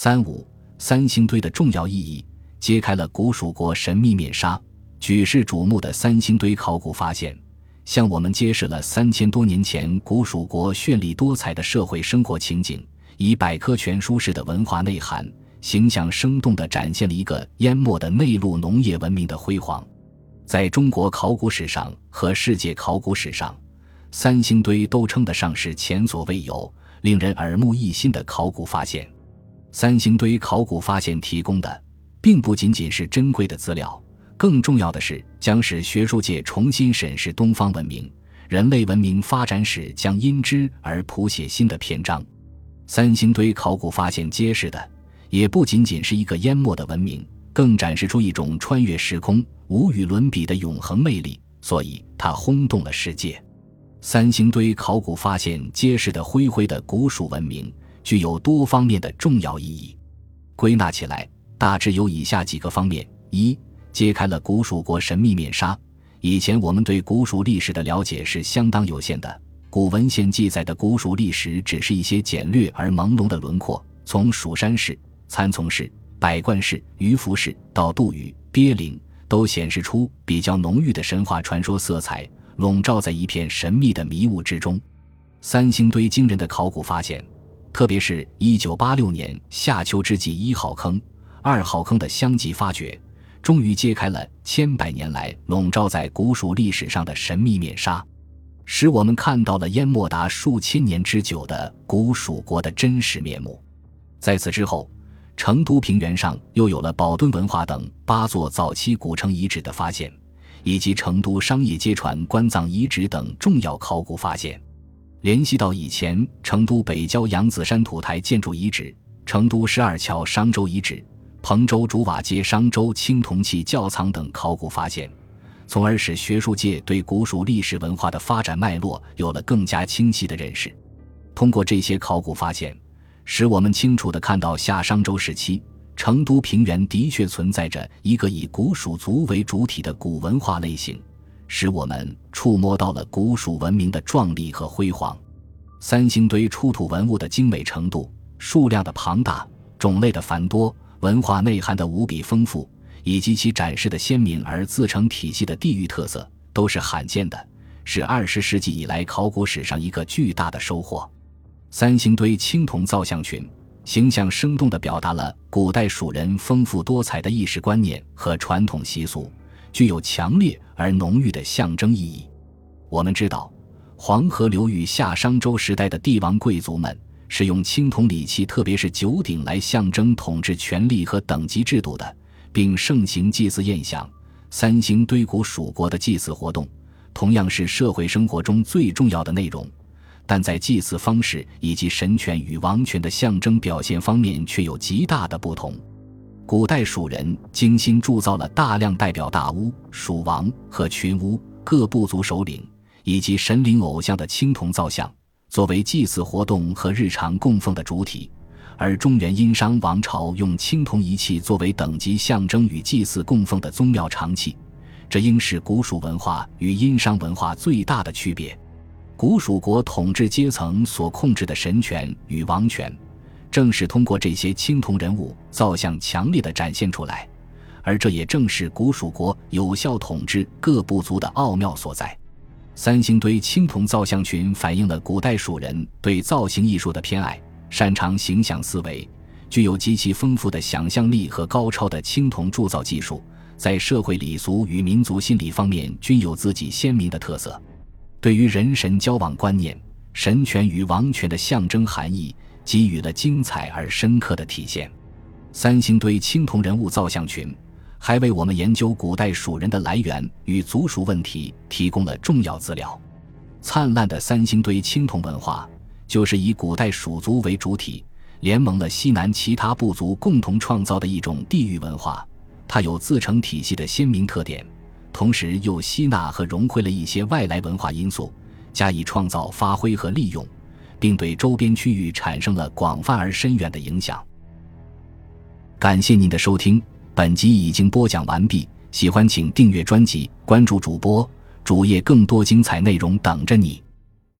三五三星堆的重要意义，揭开了古蜀国神秘面纱。举世瞩目的三星堆考古发现，向我们揭示了三千多年前古蜀国绚丽多彩的社会生活情景，以百科全书式的文化内涵，形象生动地展现了一个淹没的内陆农业文明的辉煌。在中国考古史上和世界考古史上，三星堆都称得上是前所未有、令人耳目一新的考古发现。三星堆考古发现提供的，并不仅仅是珍贵的资料，更重要的是将使学术界重新审视东方文明、人类文明发展史，将因之而谱写新的篇章。三星堆考古发现揭示的，也不仅仅是一个淹没的文明，更展示出一种穿越时空、无与伦比的永恒魅力，所以它轰动了世界。三星堆考古发现揭示的恢恢的古蜀文明。具有多方面的重要意义，归纳起来大致有以下几个方面：一、揭开了古蜀国神秘面纱。以前我们对古蜀历史的了解是相当有限的，古文献记载的古蜀历史只是一些简略而朦胧的轮廓，从蜀山氏、参从氏、百官氏、鱼凫氏到杜宇、鳖灵，都显示出比较浓郁的神话传说色彩，笼罩在一片神秘的迷雾之中。三星堆惊人的考古发现。特别是1986年夏秋之际，一号坑、二号坑的相继发掘，终于揭开了千百年来笼罩在古蜀历史上的神秘面纱，使我们看到了淹没达数千年之久的古蜀国的真实面目。在此之后，成都平原上又有了宝墩文化等八座早期古城遗址的发现，以及成都商业街船棺葬遗址等重要考古发现。联系到以前成都北郊扬子山土台建筑遗址、成都十二桥商周遗址、彭州竹瓦街商周青铜器窖藏等考古发现，从而使学术界对古蜀历史文化的发展脉络有了更加清晰的认识。通过这些考古发现，使我们清楚地看到夏商周时期成都平原的确存在着一个以古蜀族为主体的古文化类型。使我们触摸到了古蜀文明的壮丽和辉煌。三星堆出土文物的精美程度、数量的庞大、种类的繁多、文化内涵的无比丰富，以及其展示的鲜明而自成体系的地域特色，都是罕见的，是二十世纪以来考古史上一个巨大的收获。三星堆青铜造像群，形象生动地表达了古代蜀人丰富多彩的意识观念和传统习俗。具有强烈而浓郁的象征意义。我们知道，黄河流域夏商周时代的帝王贵族们是用青铜礼器，特别是九鼎来象征统治权力和等级制度的，并盛行祭祀宴享。三星堆古蜀国的祭祀活动同样是社会生活中最重要的内容，但在祭祀方式以及神权与王权的象征表现方面却有极大的不同。古代蜀人精心铸造了大量代表大巫、蜀王和群巫各部族首领以及神灵偶像的青铜造像，作为祭祀活动和日常供奉的主体；而中原殷商王朝用青铜仪器作为等级象征与祭祀供奉的宗庙常器，这应是古蜀文化与殷商文化最大的区别。古蜀国统治阶层所控制的神权与王权。正是通过这些青铜人物造像强烈的展现出来，而这也正是古蜀国有效统治各部族的奥妙所在。三星堆青铜造像群反映了古代蜀人对造型艺术的偏爱，擅长形象思维，具有极其丰富的想象力和高超的青铜铸造技术，在社会礼俗与民族心理方面均有自己鲜明的特色。对于人神交往观念、神权与王权的象征含义。给予了精彩而深刻的体现。三星堆青铜人物造像群，还为我们研究古代蜀人的来源与族属问题提供了重要资料。灿烂的三星堆青铜文化，就是以古代蜀族为主体，联盟了西南其他部族共同创造的一种地域文化。它有自成体系的鲜明特点，同时又吸纳和融汇了一些外来文化因素，加以创造、发挥和利用。并对周边区域产生了广泛而深远的影响。感谢您的收听，本集已经播讲完毕。喜欢请订阅专辑，关注主播主页，更多精彩内容等着你。